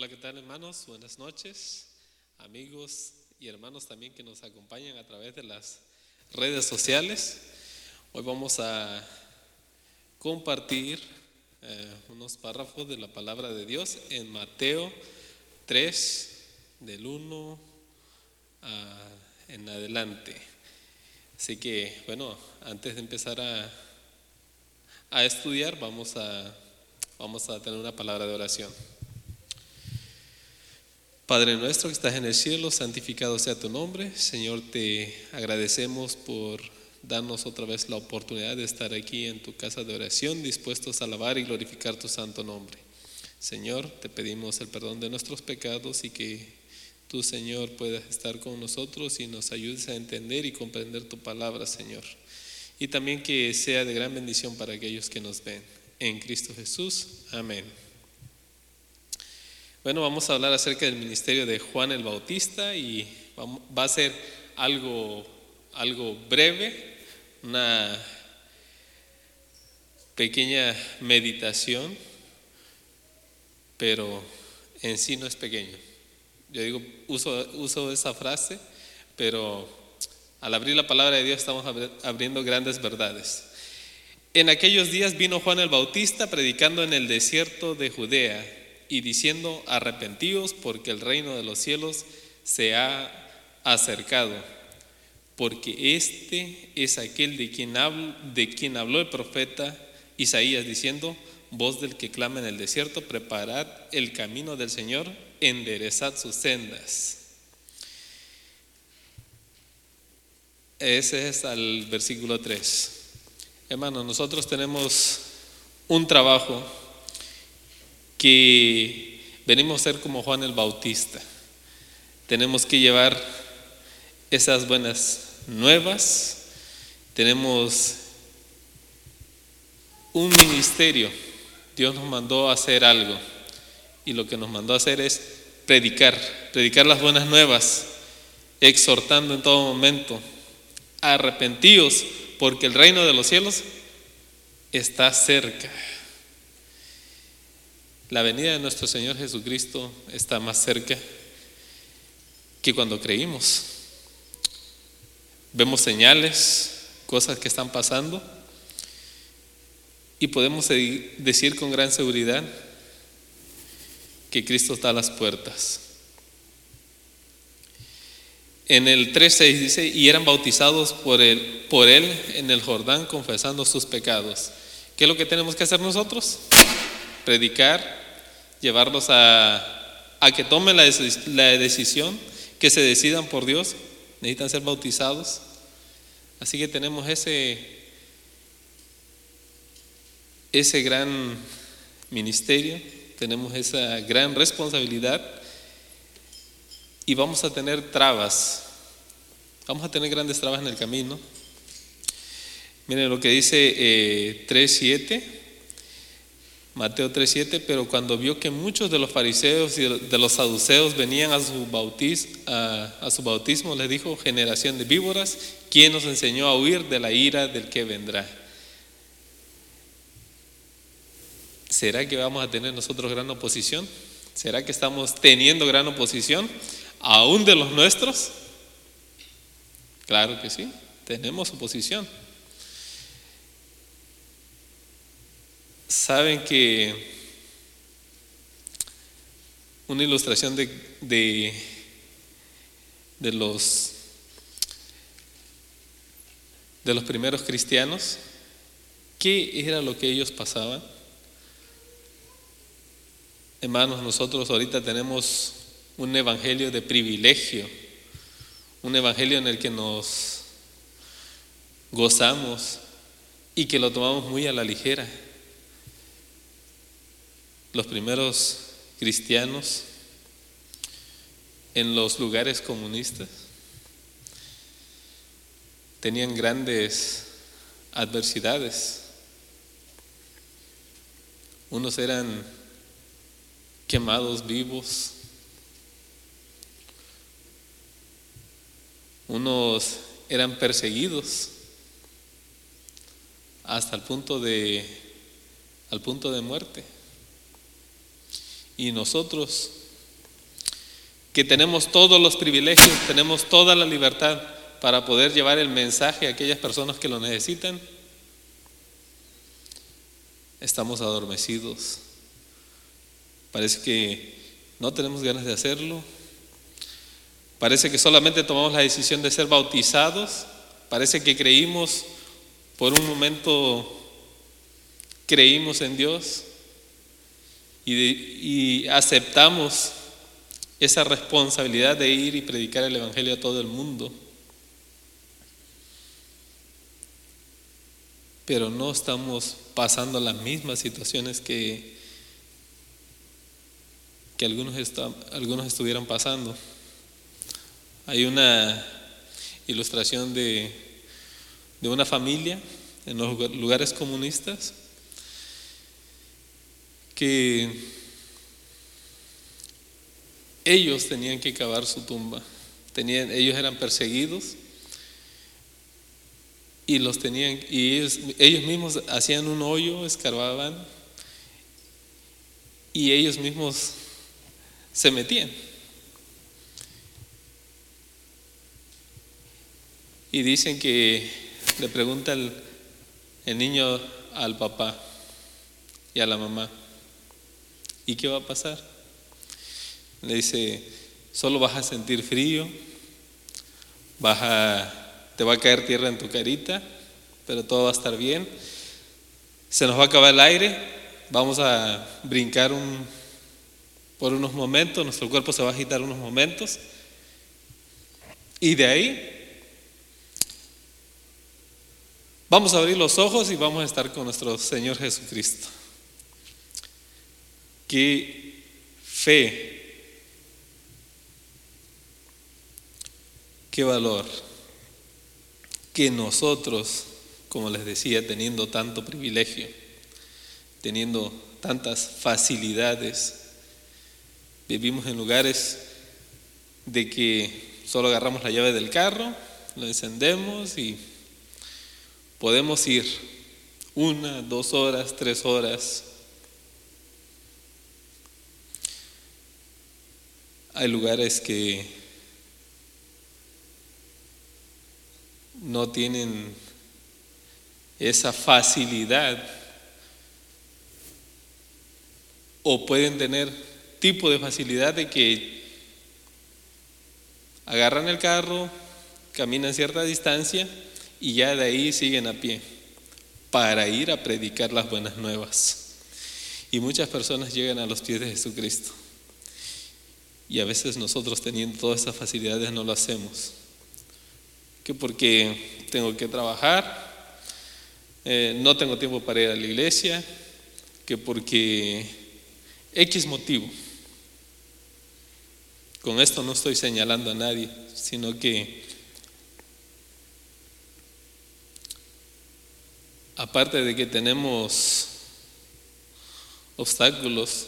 Hola, ¿qué tal hermanos? Buenas noches, amigos y hermanos también que nos acompañan a través de las redes sociales. Hoy vamos a compartir eh, unos párrafos de la palabra de Dios en Mateo 3, del 1 en adelante. Así que, bueno, antes de empezar a, a estudiar, vamos a, vamos a tener una palabra de oración. Padre nuestro que estás en el cielo, santificado sea tu nombre. Señor, te agradecemos por darnos otra vez la oportunidad de estar aquí en tu casa de oración, dispuestos a alabar y glorificar tu santo nombre. Señor, te pedimos el perdón de nuestros pecados y que tú, Señor, puedas estar con nosotros y nos ayudes a entender y comprender tu palabra, Señor. Y también que sea de gran bendición para aquellos que nos ven. En Cristo Jesús. Amén. Bueno, vamos a hablar acerca del ministerio de Juan el Bautista y va a ser algo, algo breve, una pequeña meditación, pero en sí no es pequeño. Yo digo, uso, uso esa frase, pero al abrir la palabra de Dios estamos abriendo grandes verdades. En aquellos días vino Juan el Bautista predicando en el desierto de Judea y diciendo, arrepentíos porque el reino de los cielos se ha acercado, porque este es aquel de quien, de quien habló el profeta Isaías diciendo, voz del que clama en el desierto, preparad el camino del Señor, enderezad sus sendas. Ese es al versículo 3. Hermano, nosotros tenemos un trabajo que venimos a ser como Juan el Bautista. Tenemos que llevar esas buenas nuevas. Tenemos un ministerio. Dios nos mandó a hacer algo. Y lo que nos mandó a hacer es predicar, predicar las buenas nuevas, exhortando en todo momento, arrepentidos, porque el reino de los cielos está cerca. La venida de nuestro Señor Jesucristo está más cerca que cuando creímos. Vemos señales, cosas que están pasando y podemos decir con gran seguridad que Cristo está a las puertas. En el 3.6 dice, y eran bautizados por él, por él en el Jordán confesando sus pecados. ¿Qué es lo que tenemos que hacer nosotros? Predicar llevarlos a, a que tomen la, la decisión, que se decidan por Dios, necesitan ser bautizados. Así que tenemos ese, ese gran ministerio, tenemos esa gran responsabilidad y vamos a tener trabas, vamos a tener grandes trabas en el camino. Miren lo que dice eh, 3.7. Mateo 3:7, pero cuando vio que muchos de los fariseos y de los saduceos venían a su, a, su bautismo, le dijo, generación de víboras, ¿quién nos enseñó a huir de la ira del que vendrá? ¿Será que vamos a tener nosotros gran oposición? ¿Será que estamos teniendo gran oposición aún de los nuestros? Claro que sí, tenemos oposición. Saben que una ilustración de, de, los, de los primeros cristianos, ¿qué era lo que ellos pasaban? Hermanos, nosotros ahorita tenemos un evangelio de privilegio, un evangelio en el que nos gozamos y que lo tomamos muy a la ligera los primeros cristianos en los lugares comunistas tenían grandes adversidades. Unos eran quemados vivos, unos eran perseguidos hasta el punto de al punto de muerte. Y nosotros que tenemos todos los privilegios, tenemos toda la libertad para poder llevar el mensaje a aquellas personas que lo necesitan, estamos adormecidos. Parece que no tenemos ganas de hacerlo. Parece que solamente tomamos la decisión de ser bautizados. Parece que creímos por un momento, creímos en Dios y, aceptamos esa responsabilidad de ir y predicar el Evangelio a todo el mundo. Pero no estamos pasando las mismas situaciones que, que algunos, algunos estuvieran pasando. Hay una ilustración de, de una familia en los lugares comunistas que ellos tenían que cavar su tumba. Tenían, ellos eran perseguidos y los tenían y ellos, mismos hacían un hoyo, escarbaban y ellos mismos se metían. Y dicen que le pregunta el, el niño al papá y a la mamá, ¿y qué va a pasar? Le dice, solo vas a sentir frío, vas a, te va a caer tierra en tu carita, pero todo va a estar bien. Se nos va a acabar el aire, vamos a brincar un, por unos momentos, nuestro cuerpo se va a agitar unos momentos. Y de ahí vamos a abrir los ojos y vamos a estar con nuestro Señor Jesucristo. Qué fe qué valor que nosotros, como les decía, teniendo tanto privilegio, teniendo tantas facilidades, vivimos en lugares de que solo agarramos la llave del carro, lo encendemos y podemos ir una, dos horas, tres horas. Hay lugares que no tienen esa facilidad o pueden tener tipo de facilidad de que agarran el carro, caminan cierta distancia y ya de ahí siguen a pie para ir a predicar las buenas nuevas. Y muchas personas llegan a los pies de Jesucristo. Y a veces nosotros teniendo todas esas facilidades no lo hacemos que porque tengo que trabajar, eh, no tengo tiempo para ir a la iglesia, que porque X motivo. Con esto no estoy señalando a nadie, sino que aparte de que tenemos obstáculos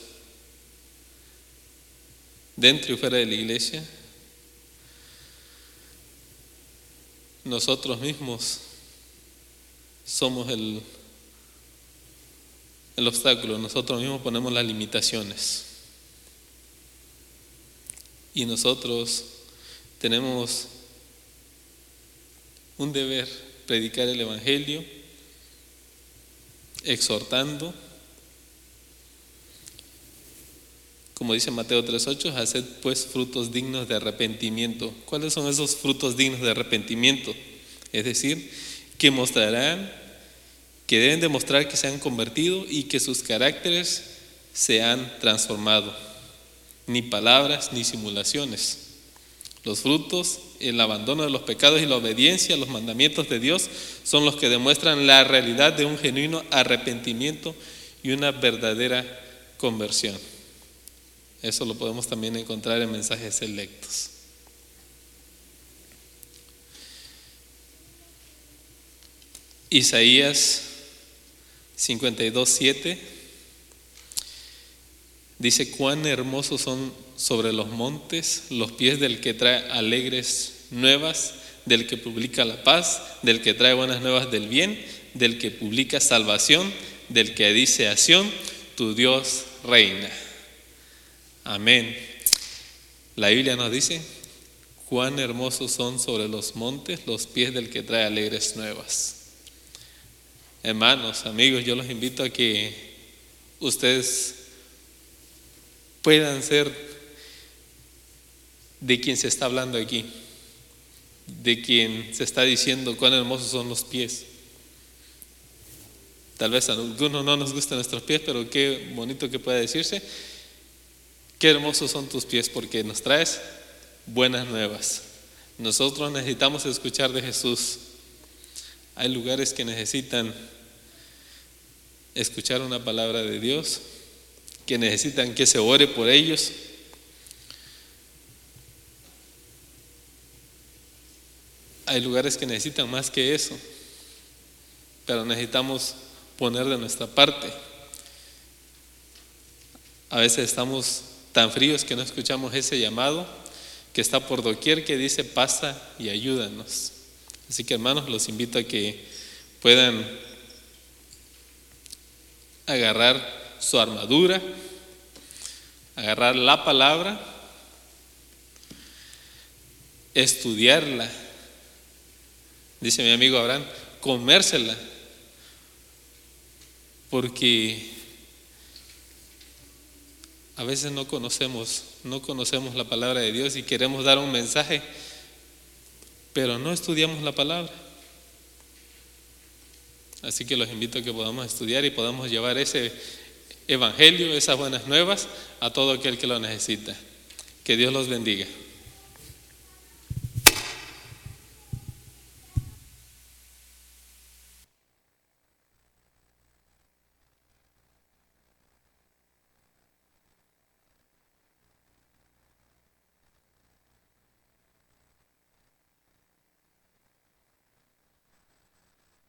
dentro y fuera de la iglesia, nosotros mismos somos el, el obstáculo, nosotros mismos ponemos las limitaciones. Y nosotros tenemos un deber, predicar el Evangelio, exhortando, como dice Mateo 3.8, haced pues frutos dignos de arrepentimiento. ¿Cuáles son esos frutos dignos de arrepentimiento? Es decir, que mostrarán, que deben demostrar que se han convertido y que sus caracteres se han transformado. Ni palabras ni simulaciones. Los frutos, el abandono de los pecados y la obediencia a los mandamientos de Dios son los que demuestran la realidad de un genuino arrepentimiento y una verdadera conversión. Eso lo podemos también encontrar en mensajes selectos. Isaías 52.7 dice, cuán hermosos son sobre los montes los pies del que trae alegres nuevas, del que publica la paz, del que trae buenas nuevas del bien, del que publica salvación, del que dice acción, tu Dios reina. Amén. La Biblia nos dice, cuán hermosos son sobre los montes los pies del que trae alegres nuevas. Hermanos, amigos, yo los invito a que ustedes puedan ser de quien se está hablando aquí, de quien se está diciendo cuán hermosos son los pies. Tal vez a algunos no nos gustan nuestros pies, pero qué bonito que pueda decirse. Qué hermosos son tus pies porque nos traes buenas nuevas. Nosotros necesitamos escuchar de Jesús. Hay lugares que necesitan escuchar una palabra de Dios, que necesitan que se ore por ellos. Hay lugares que necesitan más que eso, pero necesitamos poner de nuestra parte. A veces estamos tan fríos que no escuchamos ese llamado que está por doquier que dice pasa y ayúdanos. Así que hermanos, los invito a que puedan agarrar su armadura, agarrar la palabra, estudiarla. Dice mi amigo Abraham, comérsela porque a veces no conocemos, no conocemos la palabra de Dios y queremos dar un mensaje, pero no estudiamos la palabra. Así que los invito a que podamos estudiar y podamos llevar ese evangelio, esas buenas nuevas, a todo aquel que lo necesita. Que Dios los bendiga.